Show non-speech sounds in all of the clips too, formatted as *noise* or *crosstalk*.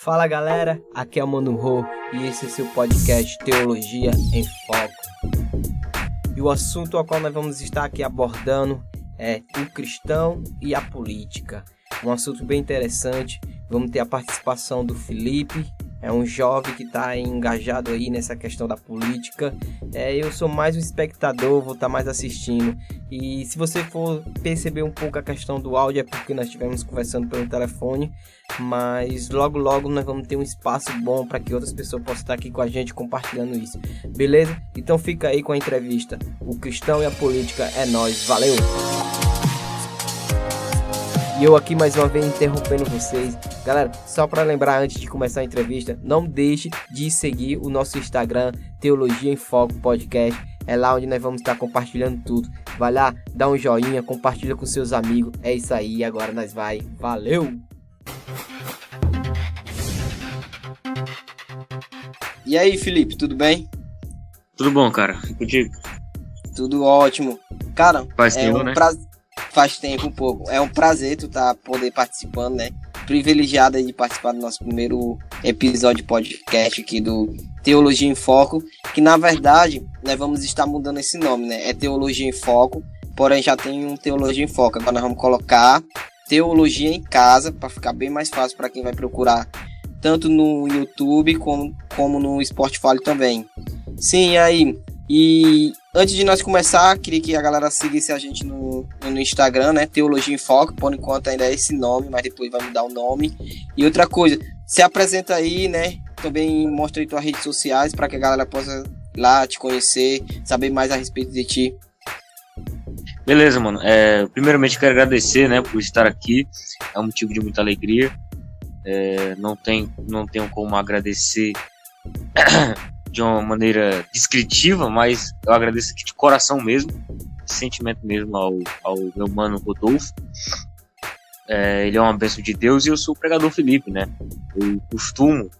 Fala galera, aqui é o Mano Rô e esse é seu podcast Teologia em Foco. E o assunto ao qual nós vamos estar aqui abordando é o cristão e a política. Um assunto bem interessante. Vamos ter a participação do Felipe, é um jovem que está engajado aí nessa questão da política. É, eu sou mais um espectador, vou estar tá mais assistindo. E se você for perceber um pouco a questão do áudio, é porque nós estivemos conversando pelo telefone. Mas logo, logo nós vamos ter um espaço bom para que outras pessoas possam estar aqui com a gente compartilhando isso. Beleza? Então fica aí com a entrevista. O cristão e a política é nós. Valeu! E eu aqui mais uma vez interrompendo vocês. Galera, só para lembrar antes de começar a entrevista, não deixe de seguir o nosso Instagram, Teologia em Foco Podcast. É lá onde nós vamos estar compartilhando tudo. Vai lá, dá um joinha, compartilha com seus amigos. É isso aí, agora nós vai. Valeu! E aí, Felipe, tudo bem? Tudo bom, cara? E contigo? Tudo ótimo. Cara, Faz é tempo, um né? prazer faz tempo um pouco. É um prazer tu tá poder participando, né? Privilegiada de participar do nosso primeiro episódio podcast aqui do Teologia em Foco, que na verdade nós vamos estar mudando esse nome, né? É Teologia em Foco, porém já tem um Teologia em Foco. Agora nós vamos colocar Teologia em Casa para ficar bem mais fácil para quem vai procurar tanto no YouTube como, como no Spotify também. Sim, aí. E Antes de nós começar, queria que a galera seguisse a gente no, no Instagram, né? Teologia em Foco, por enquanto ainda é esse nome, mas depois vai mudar o nome. E outra coisa, se apresenta aí, né? Também mostra aí tuas redes sociais para que a galera possa ir lá te conhecer, saber mais a respeito de ti. Beleza, mano. É, primeiramente quero agradecer, né, por estar aqui. É um motivo de muita alegria. É, não tem, não tenho como agradecer de uma maneira descritiva, mas eu agradeço aqui de coração mesmo, de sentimento mesmo ao, ao meu mano Rodolfo. É, ele é uma bênção de Deus e eu sou o pregador Felipe, né? Eu costumo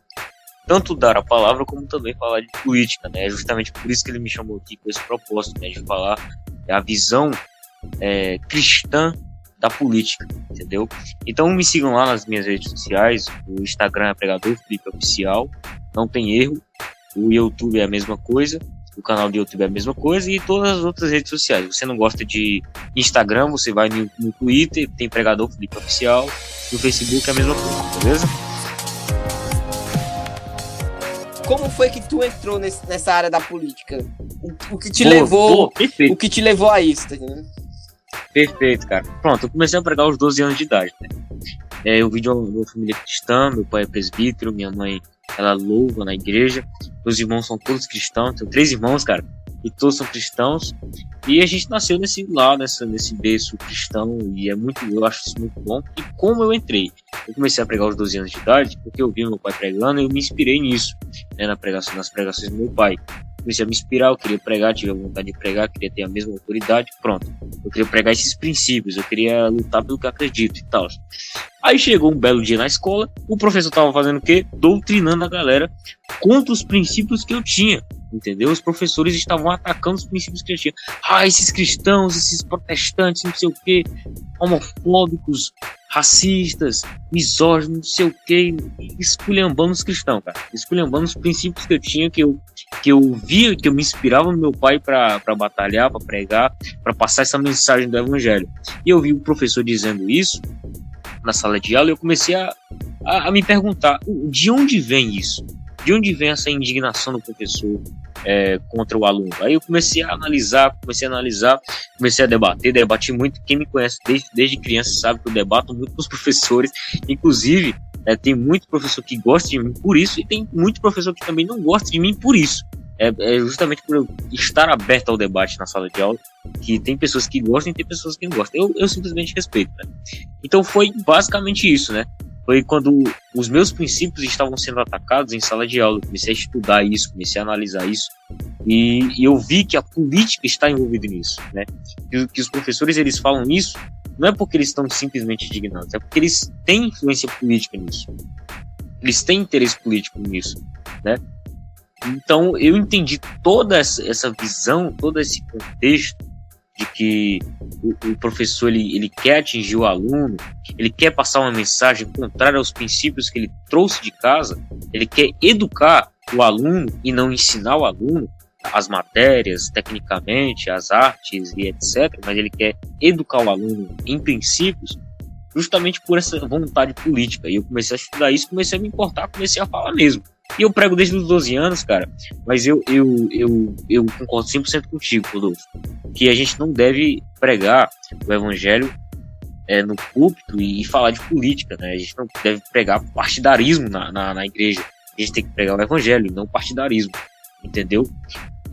tanto dar a palavra como também falar de política, né? É justamente por isso que ele me chamou aqui com esse propósito, né? De falar a visão é, cristã da política, entendeu? Então me sigam lá nas minhas redes sociais, o Instagram é pregador Felipe Oficial, não tem erro o YouTube é a mesma coisa, o canal do YouTube é a mesma coisa e todas as outras redes sociais. Você não gosta de Instagram, você vai no, no Twitter, tem pregador Felipe Oficial, no Facebook é a mesma coisa, beleza? Como foi que tu entrou nesse, nessa área da política? O, o que te levou, o que te levou a isso, tá? Perfeito, cara. Pronto, eu comecei a pregar aos 12 anos de idade, né? É, eu vim de uma, uma família cristã, meu pai é presbítero, minha mãe ela louva na igreja. Meus irmãos são todos cristãos, tenho três irmãos, cara, e todos são cristãos. E a gente nasceu nesse lá, nessa, nesse berço cristão, e é muito, eu acho isso muito bom. E como eu entrei? Eu comecei a pregar aos 12 anos de idade, porque eu vi meu pai pregando e eu me inspirei nisso, né, na pregação, nas pregações do meu pai comecei a me inspirar, eu queria pregar, tive a vontade de pregar, queria ter a mesma autoridade, pronto. Eu queria pregar esses princípios, eu queria lutar pelo que acredito e tal. Aí chegou um belo dia na escola, o professor tava fazendo o quê? Doutrinando a galera contra os princípios que eu tinha. Entendeu? Os professores estavam atacando os princípios tinha. Ah, esses cristãos, esses protestantes, não sei o quê, homofóbicos, racistas, misóginos, não sei o que, esculhambando os cristãos, cara. Esculhambando os princípios que eu tinha, que eu, que eu via, que eu me inspirava no meu pai para batalhar, para pregar, para passar essa mensagem do evangelho. E eu vi o professor dizendo isso na sala de aula e eu comecei a, a, a me perguntar de onde vem isso? De onde vem essa indignação do professor é, contra o aluno? Aí eu comecei a analisar, comecei a analisar, comecei a debater, debati muito. Quem me conhece desde, desde criança sabe que eu debato muito com os *laughs* professores, inclusive é, tem muito professor que gosta de mim por isso e tem muito professor que também não gosta de mim por isso. É, é, justamente por eu estar aberto ao debate na sala de aula, que tem pessoas que gostam e tem pessoas que não gostam. Eu, eu simplesmente respeito. Né? Então foi basicamente isso, né? Foi quando os meus princípios estavam sendo atacados em sala de aula. Eu comecei a estudar isso, comecei a analisar isso. E, e eu vi que a política está envolvida nisso, né? Que, que os professores eles falam isso não é porque eles estão simplesmente indignados, é porque eles têm influência política nisso. Eles têm interesse político nisso, né? Então eu entendi toda essa visão, todo esse contexto de que o, o, professor ele, ele quer atingir o aluno, ele quer passar uma mensagem contrária aos princípios que ele trouxe de casa, ele quer educar o aluno e não ensinar o aluno as matérias, tecnicamente, as artes e etc., mas ele quer educar o aluno em princípios, justamente por essa vontade política. E eu comecei a estudar isso, comecei a me importar, comecei a falar mesmo. E eu prego desde os 12 anos, cara, mas eu, eu, eu, eu concordo 100% contigo, Rodolfo, que a gente não deve pregar o evangelho é, no púlpito e, falar de política, né? A gente não deve pregar partidarismo na, na, na igreja. A gente tem que pregar o evangelho, não partidarismo, entendeu?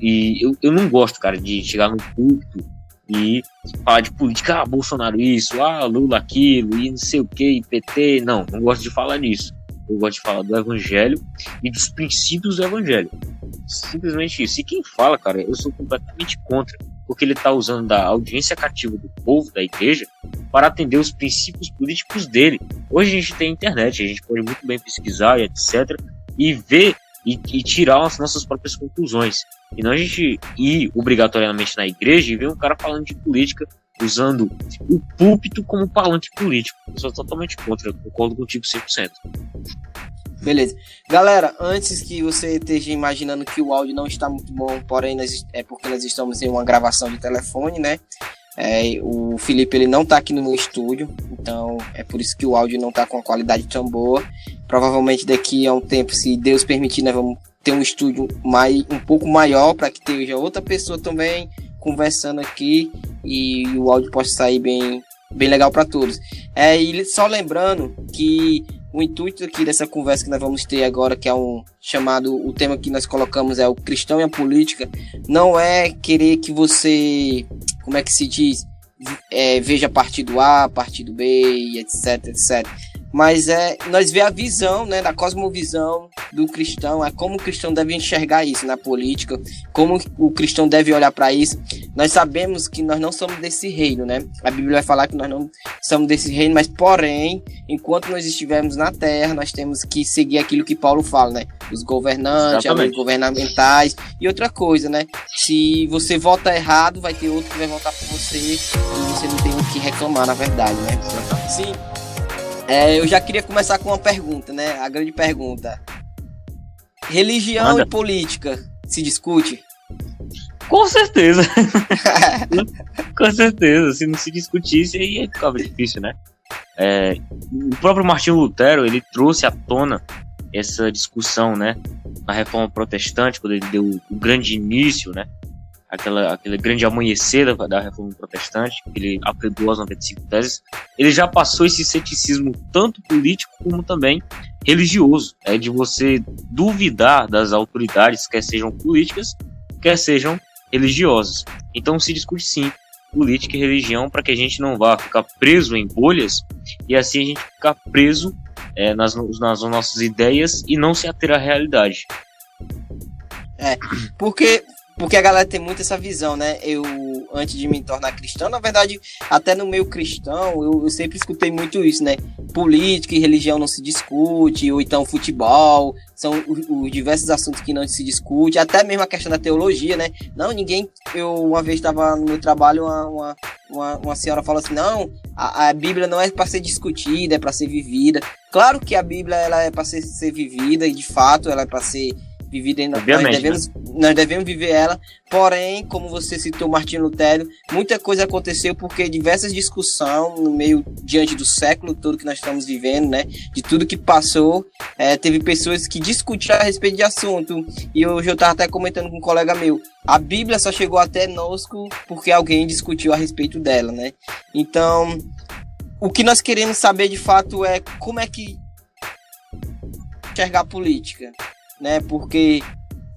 E eu, eu não gosto, cara, de chegar no púlpito e falar de política, ah, Bolsonaro isso, ah, Lula aquilo, e não sei o que, PT. Não, não gosto de falar disso. Eu gosto de falar do evangelho e dos princípios do evangelho. Simplesmente isso. E quem fala, cara, eu sou completamente contra, porque ele está usando da audiência cativa do povo, da igreja, para atender os princípios políticos dele. Hoje a gente tem internet, a gente pode muito bem pesquisar e etc. e ver e, e, tirar as nossas próprias conclusões. E não a gente ir obrigatoriamente na igreja e ver um cara falando de política usando o púlpito como palanque político. Eu sou totalmente contra, eu concordo contigo 100%. Beleza. Galera, antes que você esteja imaginando que o áudio não está muito bom, porém nós, é porque nós estamos em uma gravação de telefone, né? É, o Felipe ele não está aqui no meu estúdio, então é por isso que o áudio não está com a qualidade tão boa. Provavelmente daqui a um tempo, se Deus permitir, nós vamos ter um estúdio mais, um pouco maior para que tenha outra pessoa também conversando aqui e o áudio possa sair bem, bem legal para todos. É, e só lembrando que o intuito aqui dessa conversa que nós vamos ter agora, que é um chamado, o tema que nós colocamos é o cristão e a política, não é querer que você, como é que se diz, é, veja partido A, partido B, etc, etc mas é nós vê a visão, né, da cosmovisão do cristão, é como o cristão deve enxergar isso na política, como o cristão deve olhar para isso. Nós sabemos que nós não somos desse reino, né? A Bíblia vai falar que nós não somos desse reino, mas porém, enquanto nós estivermos na terra, nós temos que seguir aquilo que Paulo fala, né? Os governantes, os governamentais e outra coisa, né? Se você vota errado, vai ter outro que vai votar por você e você não tem o que reclamar, na verdade, né? Sim. É, eu já queria começar com uma pergunta, né? A grande pergunta. Religião Manda. e política se discute? Com certeza. *laughs* com certeza. Se não se discutisse, aí ficava difícil, né? É, o próprio Martinho Lutero, ele trouxe à tona essa discussão, né? Na reforma protestante, quando ele deu o grande início, né? Aquela, aquele grande amanhecer da, da reforma protestante, que ele apregou as 95 teses, ele já passou esse ceticismo tanto político como também religioso, é de você duvidar das autoridades, quer sejam políticas, quer sejam religiosas. Então se discute sim política e religião para que a gente não vá ficar preso em bolhas e assim a gente ficar preso é, nas, nas nossas ideias e não se ater à realidade. É, porque porque a galera tem muito essa visão, né? Eu, antes de me tornar cristão, na verdade, até no meio cristão, eu, eu, sempre escutei muito isso, né? Política e religião não se discute, ou então futebol, são os, os diversos assuntos que não se discute, até mesmo a questão da teologia, né? Não, ninguém. Eu uma vez estava no meu trabalho, uma, uma, uma, uma senhora falou assim: não, a, a Bíblia não é para ser discutida, é para ser vivida. Claro que a Bíblia ela é para ser, ser vivida, e de fato ela é para ser vivida ainda. Nós devemos, né? nós devemos viver ela. Porém, como você citou Martinho Lutero, muita coisa aconteceu porque diversas discussões no meio diante do século todo que nós estamos vivendo, né? De tudo que passou, é, teve pessoas que discutiram a respeito de assunto. E hoje eu estava até comentando com um colega meu. A Bíblia só chegou até nós porque alguém discutiu a respeito dela, né? Então, o que nós queremos saber de fato é como é que enxergar a política né? Porque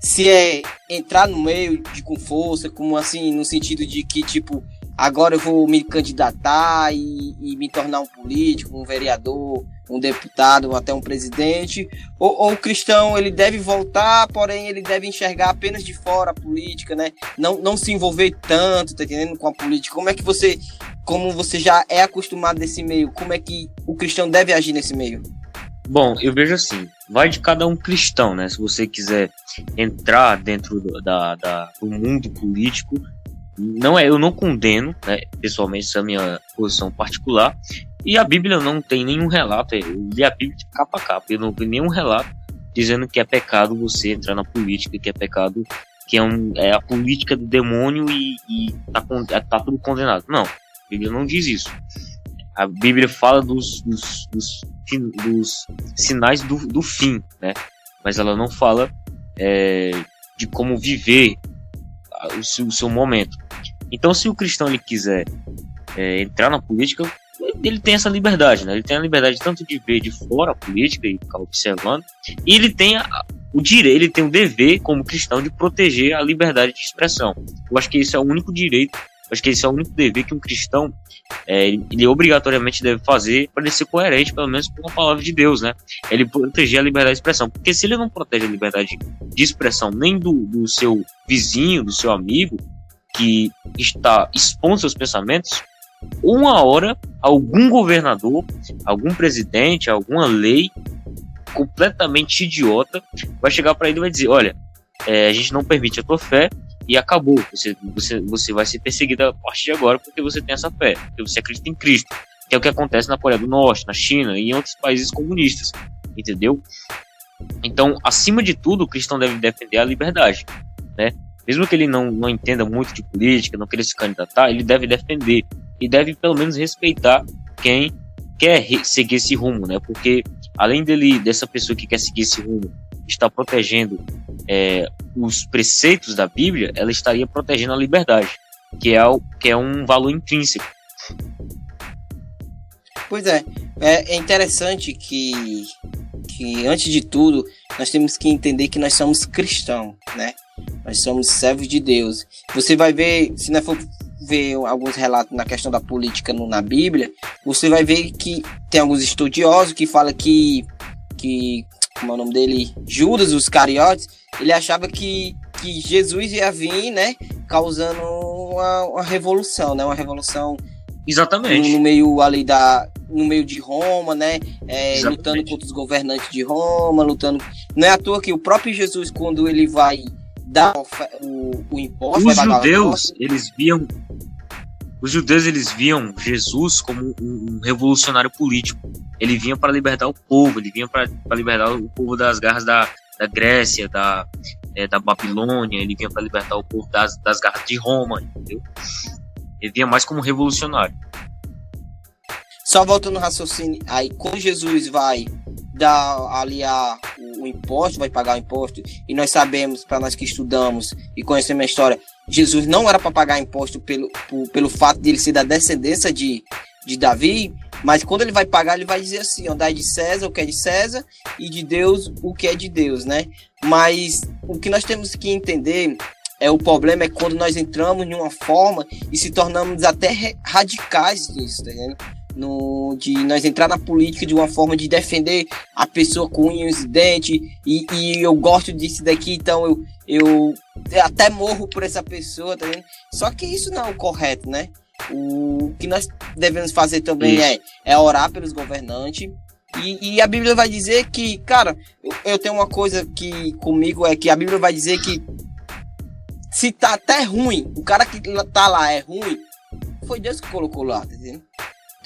se é entrar no meio de com força, como assim, no sentido de que, tipo, agora eu vou me candidatar e, e me tornar um político, um vereador, um deputado, até um presidente, ou, ou, o cristão ele deve voltar, porém ele deve enxergar apenas de fora a política, né? Não, não se envolver tanto, tá entendendo, com a política. Como é que você, como você já é acostumado nesse meio, como é que o cristão deve agir nesse meio? Bom, eu vejo assim, vai de cada um cristão, né? Se você quiser entrar dentro do, da, da, do mundo político, não é, eu não condeno, né, pessoalmente, essa é a minha posição particular. E a Bíblia não tem nenhum relato, eu li a Bíblia de capa a capa, eu não vi nenhum relato dizendo que é pecado você entrar na política, que é pecado, que é, um, é a política do demônio e, e tá, é, tá tudo condenado. Não, a Bíblia não diz isso. A Bíblia fala dos, dos, dos, dos sinais do, do fim, né? Mas ela não fala é, de como viver o seu, o seu momento. Então, se o cristão ele quiser é, entrar na política, ele tem essa liberdade, né? Ele tem a liberdade tanto de ver de fora a política e ficar observando, e ele tem a, o direito, ele tem o dever como cristão de proteger a liberdade de expressão. Eu acho que esse é o único direito, acho que esse é o único dever que um cristão é, ele obrigatoriamente deve fazer para ele ser coerente, pelo menos com a palavra de Deus, né? Ele proteger a liberdade de expressão, porque se ele não protege a liberdade de expressão nem do, do seu vizinho, do seu amigo, que está expondo seus pensamentos, uma hora algum governador, algum presidente, alguma lei completamente idiota vai chegar para ele e vai dizer: olha, é, a gente não permite a tua fé e acabou. Você, você, você vai ser perseguido a partir de agora porque você tem essa fé, porque você acredita em Cristo. Que é o que acontece na Coreia do Norte, na China e em outros países comunistas. Entendeu? Então, acima de tudo, o cristão deve defender a liberdade, né? Mesmo que ele não, não entenda muito de política, não queira se candidatar, ele deve defender e deve pelo menos respeitar quem quer seguir esse rumo, né? Porque além dele dessa pessoa que quer seguir esse rumo estar protegendo é, os preceitos da Bíblia, ela estaria protegendo a liberdade, que é, o, que é um valor intrínseco. Pois é, é, é interessante que, que antes de tudo nós temos que entender que nós somos cristãos, né? Nós somos servos de Deus. Você vai ver, se não for ver alguns relatos na questão da política no, na Bíblia, você vai ver que tem alguns estudiosos que falam que, que como é o nome dele, Judas, os cariotes, ele achava que, que Jesus ia vir, né, causando uma, uma revolução, né, uma revolução Exatamente. No, meio ali da. No meio de Roma, né? É, lutando contra os governantes de Roma, lutando. Não é à toa que o próprio Jesus, quando ele vai dar o, o imposto. Os judeus, eles viam. Os judeus eles viam Jesus como um, um revolucionário político. Ele vinha para libertar o povo, ele vinha para libertar o povo das garras da, da Grécia, da, é, da Babilônia, ele vinha para libertar o povo das, das garras de Roma, entendeu? Ele vinha mais como revolucionário. Só voltando no raciocínio, aí quando Jesus vai dar ali a, o, o imposto, vai pagar o imposto, e nós sabemos, para nós que estudamos e conhecemos a história, Jesus não era para pagar imposto pelo, por, pelo fato de ele ser da descendência de, de Davi, mas quando ele vai pagar, ele vai dizer assim: ó, de César o que é de César e de Deus o que é de Deus, né? Mas o que nós temos que entender é o problema é quando nós entramos em uma forma e se tornamos até radicais nisso, tá vendo? No, de nós entrar na política de uma forma de defender a pessoa com unhas e dentes, e, e eu gosto disso daqui, então eu, eu até morro por essa pessoa, tá vendo? Só que isso não é o correto, né? O que nós devemos fazer também é, é orar pelos governantes. E, e, a Bíblia vai dizer que, cara, eu, eu tenho uma coisa que comigo é que a Bíblia vai dizer que se tá até ruim, o cara que tá lá é ruim, foi Deus que colocou lá, tá entendendo?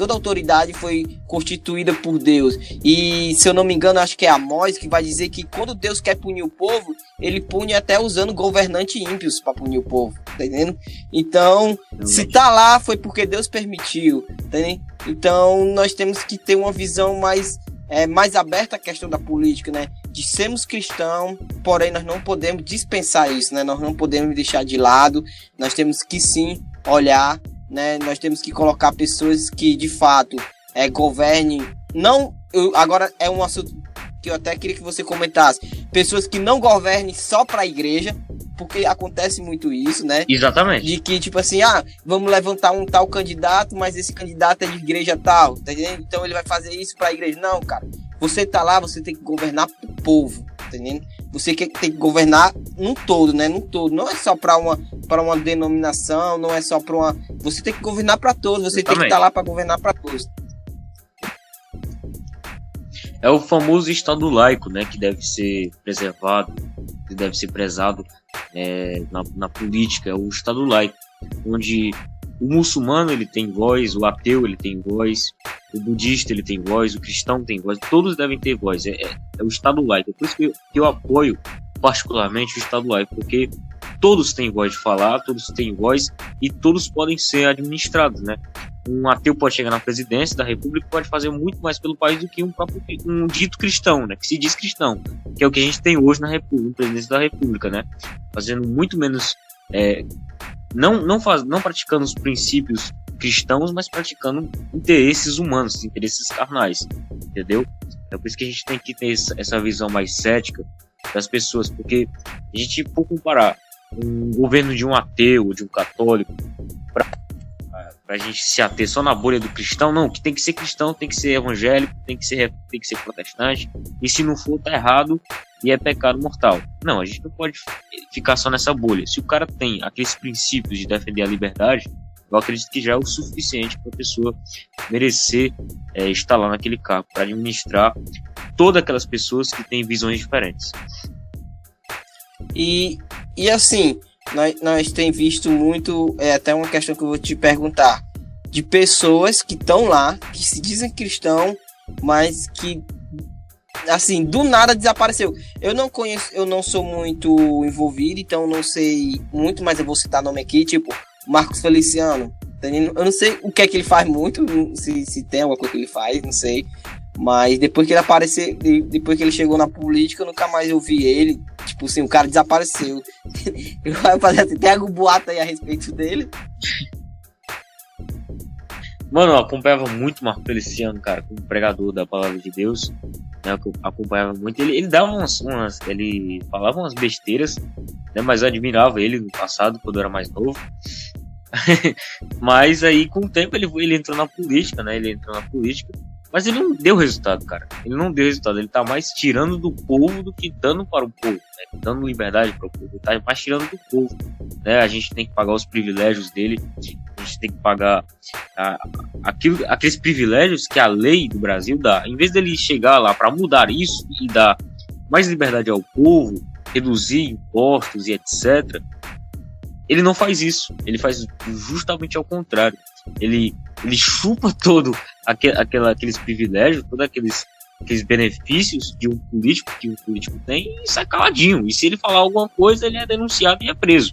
Toda autoridade foi constituída por Deus. E se eu não me engano, acho que é Amós que vai dizer que quando Deus quer punir o povo, ele pune até usando governantes ímpios para punir o povo, tá entendendo? Então, se tá lá foi porque Deus permitiu, tá entendendo? Então, nós temos que ter uma visão mais é, mais aberta à questão da política, né? De sermos cristãos, porém nós não podemos dispensar isso, né? Nós não podemos deixar de lado, nós temos que sim olhar né? Nós temos que colocar pessoas que de fato é, governem. Não, eu, agora é um assunto que eu até queria que você comentasse. Pessoas que não governem só para a igreja, porque acontece muito isso, né? Exatamente. De que, tipo assim, ah, vamos levantar um tal candidato, mas esse candidato é de igreja tal, tá entendendo? Então ele vai fazer isso para a igreja. Não, cara. Você tá lá, você tem que governar pro povo, tá entendendo? Você tem que governar num todo, né? Num todo. Não é só para uma, para uma denominação, não é só para uma. Você tem que governar para todos, você tem que estar tá lá para governar para todos. É o famoso Estado laico, né? Que deve ser preservado, que deve ser prezado é, na, na política, é o Estado laico. onde o muçulmano ele tem voz, o ateu ele tem voz, o budista ele tem voz, o cristão tem voz, todos devem ter voz. É, é, é o Estado laico. É por isso que eu, que eu apoio particularmente o Estado laico, porque todos têm voz de falar, todos têm voz e todos podem ser administrados, né? Um ateu pode chegar na presidência da república e pode fazer muito mais pelo país do que um próprio um dito cristão, né? Que se diz cristão, que é o que a gente tem hoje na república, presidência da república, né? Fazendo muito menos, é, não não faz, não praticando os princípios cristãos, mas praticando interesses humanos, interesses carnais, entendeu? É por isso que a gente tem que ter essa visão mais cética das pessoas, porque a gente, por comparar um governo de um ateu, de um católico, para a gente se ater só na bolha do cristão, não, que tem que ser cristão, tem que ser evangélico, tem que ser, tem que ser protestante, e se não for, tá errado e é pecado mortal. Não, a gente não pode ficar só nessa bolha. Se o cara tem aqueles princípios de defender a liberdade, eu acredito que já é o suficiente para a pessoa merecer é, estar lá naquele cargo, para administrar todas aquelas pessoas que têm visões diferentes. E, e assim, nós, nós temos visto muito, é até uma questão que eu vou te perguntar, de pessoas que estão lá, que se dizem cristão, mas que assim, do nada desapareceu. Eu não conheço, eu não sou muito envolvido, então não sei muito, mas eu vou citar nome aqui, tipo, Marcos Feliciano. Eu não sei o que é que ele faz muito, se, se tem alguma coisa que ele faz, não sei. Mas depois que ele apareceu, depois que ele chegou na política, eu nunca mais ouvi ele. Tipo assim, o cara desapareceu. *laughs* Eu vou fazer assim, tem algum boato aí a respeito dele? Mano, eu acompanhava muito Marco Feliciano, cara, como pregador da palavra de Deus. Né, eu acompanhava muito. Ele, ele dava umas, umas. Ele falava umas besteiras, né? Mas eu admirava ele no passado, quando eu era mais novo. *laughs* mas aí, com o tempo, ele, ele entrou na política, né? Ele entrou na política. Mas ele não deu resultado, cara. Ele não deu resultado. Ele tá mais tirando do povo do que dando para o povo, né? dando liberdade para o povo. Ele tá mais tirando do povo. Né? A gente tem que pagar os privilégios dele. A gente tem que pagar a, aquilo, aqueles privilégios que a lei do Brasil dá. Em vez dele chegar lá para mudar isso e dar mais liberdade ao povo, reduzir impostos e etc. Ele não faz isso. Ele faz justamente ao contrário. Ele, ele chupa *laughs* todo aquele, aquela, aqueles privilégios, todos aqueles, aqueles benefícios de um político que um político tem e sai caladinho. E se ele falar alguma coisa, ele é denunciado e é preso.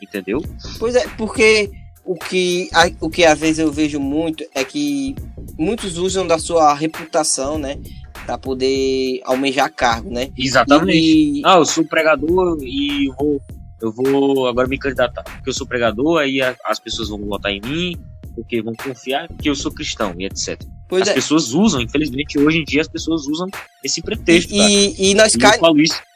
Entendeu? Pois é, porque o que, o que às vezes eu vejo muito é que muitos usam da sua reputação, né? Pra poder almejar cargo, né? Exatamente. E... Ah, eu sou pregador e eu vou, eu vou agora me candidatar. Porque eu sou pregador, aí as pessoas vão votar em mim, porque vão confiar que eu sou cristão e etc. Pois as é. pessoas usam, infelizmente, hoje em dia as pessoas usam esse pretexto. E, e, e nós cai,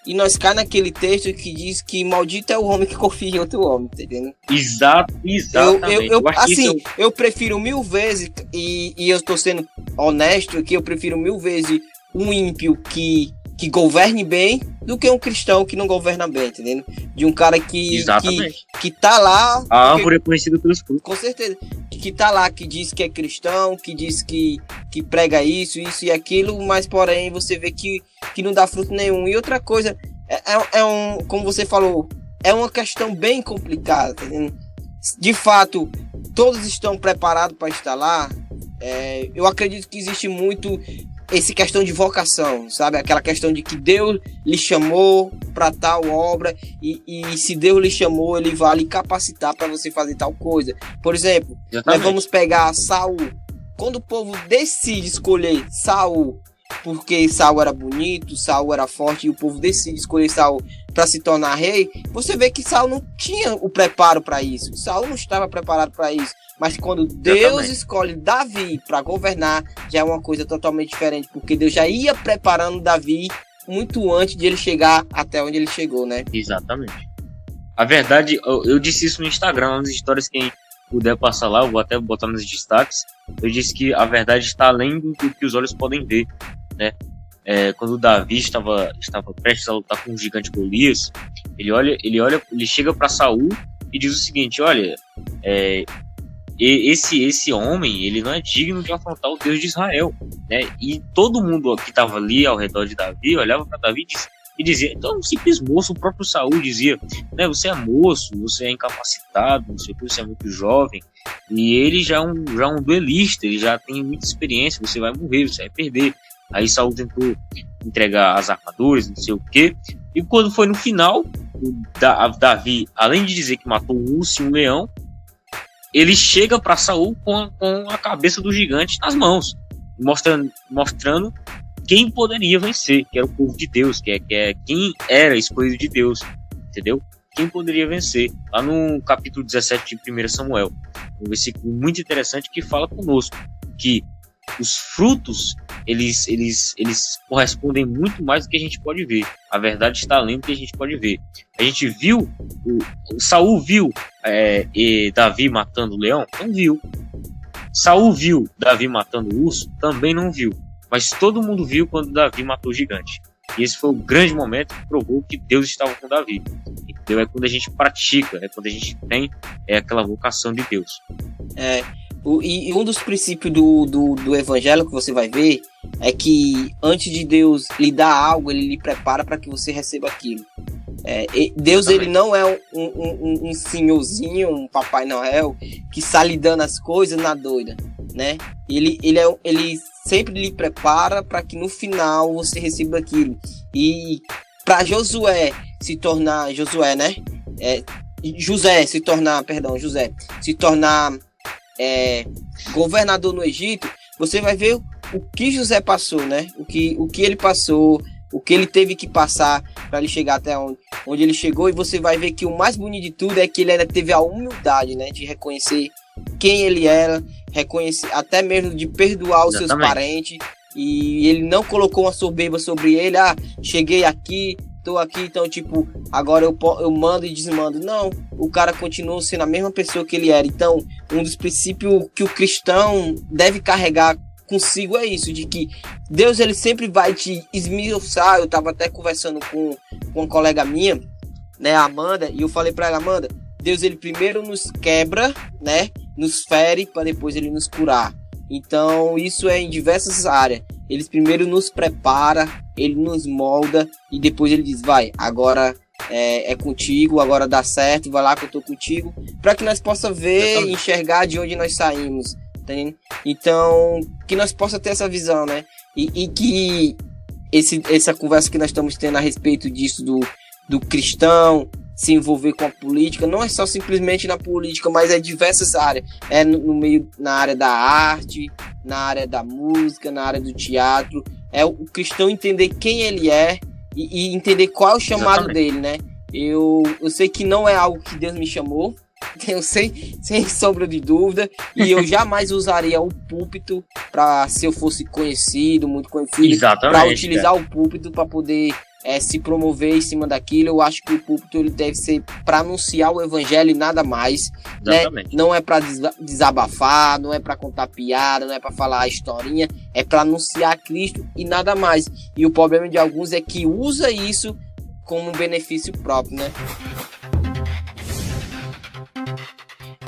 e nós cai naquele texto que diz que maldito é o homem que confia em outro homem, tá entendendo? Exato, exatamente. Eu, eu, eu assim, eu... eu prefiro mil vezes, e, e eu estou sendo honesto aqui, eu prefiro mil vezes um ímpio que que governe bem do que um cristão que não governa bem, entendendo? De um cara que Exatamente. que, que tá lá. A árvore é conhecida pelos frutos. Com certeza. Que tá lá, que diz que é cristão, que diz que, que prega isso, isso e aquilo, mas porém você vê que, que não dá fruto nenhum. E outra coisa, é, é, é um, como você falou, é uma questão bem complicada, tá entendendo? De fato, todos estão preparados para estar lá. É, eu acredito que existe muito esse questão de vocação, sabe? Aquela questão de que Deus lhe chamou para tal obra e, e, se Deus lhe chamou, ele vai lhe capacitar para você fazer tal coisa. Por exemplo, Exatamente. nós vamos pegar Saul. Quando o povo decide escolher Saul, porque Saul era bonito, Saul era forte e o povo decide escolher Saul para se tornar rei, você vê que Saul não tinha o preparo para isso. Saul não estava preparado para isso. Mas quando Deus escolhe Davi para governar, já é uma coisa totalmente diferente, porque Deus já ia preparando Davi muito antes de ele chegar até onde ele chegou, né? Exatamente. A verdade, eu, eu disse isso no Instagram, nas histórias quem puder passar lá, eu vou até botar nos destaques. Eu disse que a verdade está além do que os olhos podem ver, né? É, quando Davi estava estava prestes a lutar com o gigante Golias, ele olha, ele olha, ele chega para Saul e diz o seguinte: olha, é, esse esse homem ele não é digno de afrontar o Deus de Israel, né? E todo mundo que estava ali ao redor de Davi olhava para Davi e disse: e dizia, então um simples moço, o próprio Saul dizia, né, você é moço, você é incapacitado, não sei o que, você é muito jovem, e ele já é um, já é um duelista, ele já tem muita experiência, você vai morrer, você vai perder. Aí Saul tentou entregar as armaduras, não sei o que, e quando foi no final, Davi, além de dizer que matou um urso e um leão, ele chega para Saul com, com a cabeça do gigante nas mãos, mostrando, mostrando quem poderia vencer, que era o povo de Deus, que é, que é quem era escolhido de Deus, entendeu? Quem poderia vencer? Lá no capítulo 17 de 1 Samuel, um versículo muito interessante que fala conosco que os frutos eles, eles, eles correspondem muito mais do que a gente pode ver. A verdade está além do que a gente pode ver. A gente viu, o, o Saul viu é, Davi matando o leão? Não viu. Saul viu Davi matando o urso? Também não viu. Mas todo mundo viu quando Davi matou o gigante. E esse foi o grande momento que provou que Deus estava com Davi. Entendeu? É quando a gente pratica, é quando a gente tem é aquela vocação de Deus. É, o, e, um dos princípios do, do, do, evangelho que você vai ver é que antes de Deus lhe dar algo, ele lhe prepara para que você receba aquilo. É, Deus ele não é um, um, um, senhorzinho, um Papai Noel que está lhe dando as coisas na doida, né? Ele, ele, é, ele sempre lhe prepara para que no final você receba aquilo. E para Josué se tornar Josué, né? É, José se tornar, perdão, José se tornar é, governador no Egito, você vai ver o que José passou, né? O que, o que ele passou, o que ele teve que passar para ele chegar até onde, onde ele chegou. E você vai ver que o mais bonito de tudo é que ele ainda teve a humildade, né? De reconhecer quem ele era, reconhecer, até mesmo de perdoar os Exatamente. seus parentes. E ele não colocou uma soberba sobre ele. Ah, cheguei aqui, tô aqui, então, tipo, agora eu, eu mando e desmando. Não, o cara continua sendo a mesma pessoa que ele era. Então, um dos princípios que o cristão deve carregar consigo é isso, de que Deus ele sempre vai te esmiuçar. Eu tava até conversando com, com uma colega minha, né, a Amanda, e eu falei para ela, Amanda, Deus ele primeiro nos quebra, né, nos fere para depois ele nos curar. Então, isso é em diversas áreas. Eles primeiro nos prepara, ele nos molda e depois ele diz: vai, agora é, é contigo, agora dá certo, vai lá que eu tô contigo, para que nós possa ver e enxergar de onde nós saímos. Tá então, que nós possa ter essa visão, né? E, e que esse, essa conversa que nós estamos tendo a respeito disso do, do cristão se envolver com a política, não é só simplesmente na política, mas é diversas áreas. É no, no, meio, na área da arte, na área da música, na área do teatro. É o, cristão entender quem ele é e, e entender qual é o chamado Exatamente. dele, né? Eu, eu sei que não é algo que Deus me chamou, *laughs* tenho sem, sem sombra de dúvida, e eu *laughs* jamais usaria o púlpito para se eu fosse conhecido, muito conhecido, para utilizar é. o púlpito para poder é, se promover em cima daquilo. Eu acho que o púlpito ele deve ser para anunciar o evangelho e nada mais. Né? Não é para desabafar, não é para contar piada, não é para falar a historinha, é para anunciar Cristo e nada mais. E o problema de alguns é que usa isso como um benefício próprio, né?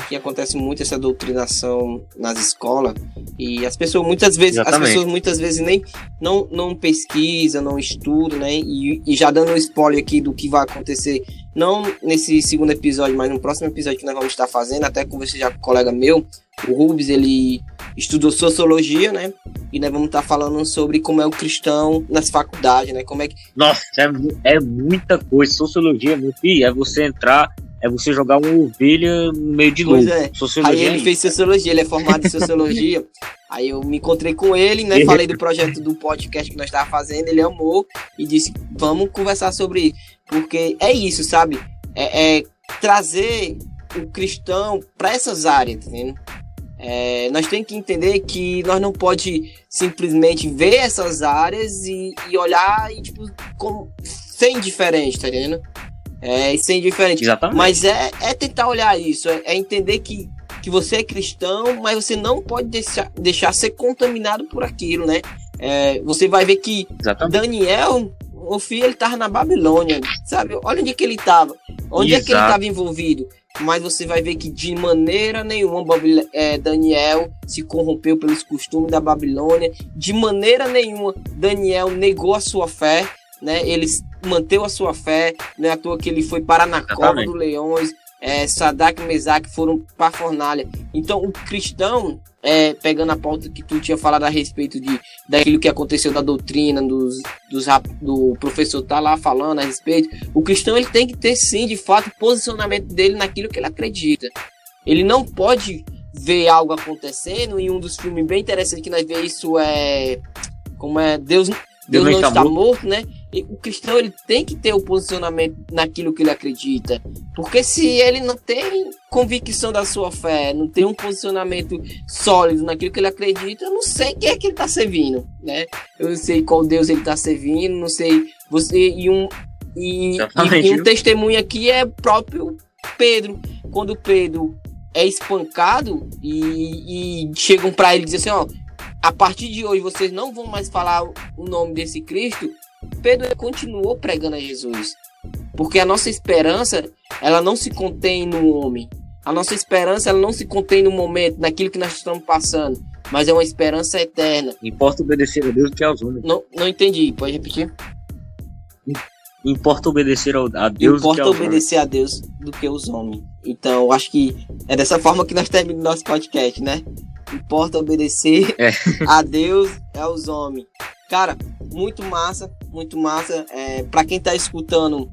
Que acontece muito essa doutrinação nas escolas e as pessoas muitas vezes Exatamente. as pessoas muitas vezes nem não, não pesquisam, não estudam, né? E, e já dando um spoiler aqui do que vai acontecer, não nesse segundo episódio, mas no próximo episódio que nós vamos estar fazendo, até conversei já com um colega meu, o Rubens, ele estudou sociologia, né? E nós vamos estar falando sobre como é o cristão nas faculdades, né? Como é que Nossa, é, é muita coisa. Sociologia, meu filho, é você entrar é você jogar uma ovelha no meio de lobo. É. Aí ele fez sociologia, ele é formado em sociologia. *laughs* aí eu me encontrei com ele, né? *laughs* Falei do projeto do podcast que nós estávamos fazendo, ele amou e disse: vamos conversar sobre isso. Porque é isso, sabe? É, é trazer o cristão para essas áreas, tá vendo? É, nós temos que entender que nós não pode simplesmente ver essas áreas e, e olhar e, tipo, como, ser indiferente, tá entendendo? É, e ser diferente. Exatamente. Mas é, é tentar olhar isso, é, é, entender que, que você é cristão, mas você não pode deixar, deixar ser contaminado por aquilo, né? É, você vai ver que Exatamente. Daniel, o filho, ele tava na Babilônia, sabe? Olha onde é que ele tava, onde Exato. é que ele tava envolvido. Mas você vai ver que de maneira nenhuma é, Daniel se corrompeu pelos costumes da Babilônia, de maneira nenhuma Daniel negou a sua fé, né? Ele manteve a sua fé, não é à toa que ele foi parar na cova dos leões, é, Sadak e Mesaque foram para a fornalha. Então, o cristão, é, pegando a pauta que tu tinha falado a respeito de daquilo que aconteceu da doutrina, dos, dos, do professor tá lá falando a respeito, o cristão ele tem que ter sim, de fato, o posicionamento dele naquilo que ele acredita. Ele não pode ver algo acontecendo e um dos filmes bem interessantes que nós vemos isso é como é Deus Deus, Deus não está morto, morto né? O cristão ele tem que ter o posicionamento naquilo que ele acredita. Porque se ele não tem convicção da sua fé, não tem um posicionamento sólido naquilo que ele acredita, eu não sei quem é que ele está servindo, né? Eu não sei qual Deus ele está servindo, não sei. Você e um e, e, e um testemunho aqui é próprio Pedro. Quando Pedro é espancado e, e chegam para ele e dizem assim, ó, a partir de hoje vocês não vão mais falar o nome desse Cristo, Pedro continuou pregando a Jesus. Porque a nossa esperança, ela não se contém no homem. A nossa esperança, ela não se contém no momento, naquilo que nós estamos passando. Mas é uma esperança eterna. Importa obedecer a Deus do que aos homens. Não, não entendi, pode repetir? Importa obedecer a Deus Importa que obedecer homens. a Deus do que os homens. Então, eu acho que é dessa forma que nós terminamos nosso podcast, né? Importa obedecer é. *laughs* a Deus e aos homens. Cara, muito massa, muito massa. É, para quem tá escutando,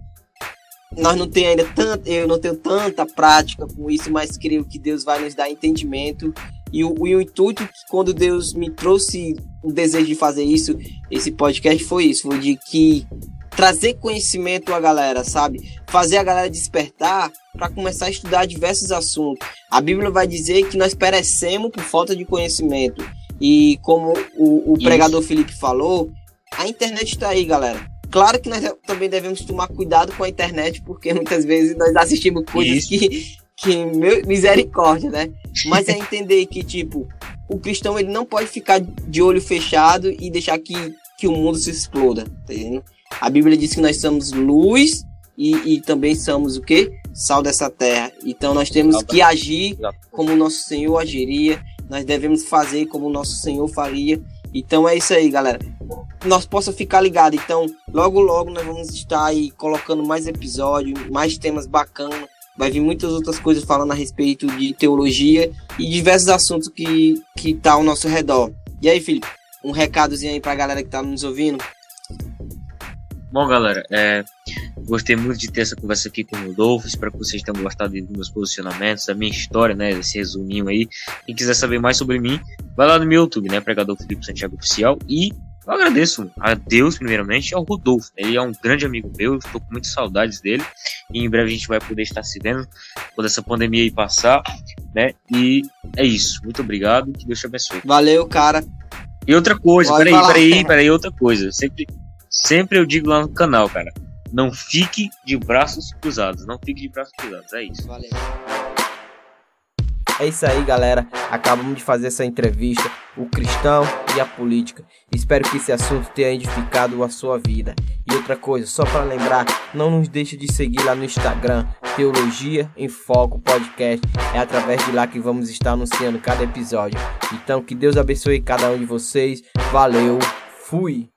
nós não tem ainda tanto, eu não tenho tanta prática com isso, mas creio que Deus vai nos dar entendimento. E o, e o intuito que quando Deus me trouxe o desejo de fazer isso, esse podcast foi isso, foi de que trazer conhecimento à galera, sabe? Fazer a galera despertar para começar a estudar diversos assuntos. A Bíblia vai dizer que nós perecemos por falta de conhecimento. E como o, o pregador Felipe falou, a internet está aí, galera. Claro que nós também devemos tomar cuidado com a internet, porque muitas vezes nós assistimos coisas Isso. que, misericórdia, né? Mas é entender que, tipo, o cristão ele não pode ficar de olho fechado e deixar que, que o mundo se exploda, tá entendendo? A Bíblia diz que nós somos luz e, e também somos o que? Sal dessa terra. Então nós temos que agir como o nosso Senhor agiria. Nós devemos fazer como o nosso Senhor faria. Então é isso aí, galera. Nós possa ficar ligado. Então, logo logo nós vamos estar aí colocando mais episódios, mais temas bacanas. Vai vir muitas outras coisas falando a respeito de teologia e diversos assuntos que, que tá ao nosso redor. E aí, Felipe, um recadozinho aí pra galera que tá nos ouvindo. Bom, galera, é, gostei muito de ter essa conversa aqui com o Rodolfo. Espero que vocês tenham gostado dos meus posicionamentos, da minha história, né? Esse resuminho aí. Quem quiser saber mais sobre mim, vai lá no meu YouTube, né? Pregador Felipe Santiago Oficial. E eu agradeço a Deus, primeiramente, ao Rodolfo. Ele é um grande amigo meu, estou com muitas saudades dele. E em breve a gente vai poder estar se vendo quando essa pandemia aí passar, né? E é isso. Muito obrigado. Que Deus te abençoe. Valeu, cara. E outra coisa, Pode peraí, falar. peraí, peraí, outra coisa. Sempre Sempre eu digo lá no canal, cara. Não fique de braços cruzados. Não fique de braços cruzados. É isso. Valeu. É isso aí, galera. Acabamos de fazer essa entrevista, o cristão e a política. Espero que esse assunto tenha edificado a sua vida. E outra coisa, só para lembrar, não nos deixe de seguir lá no Instagram, Teologia em Foco Podcast. É através de lá que vamos estar anunciando cada episódio. Então, que Deus abençoe cada um de vocês. Valeu, fui!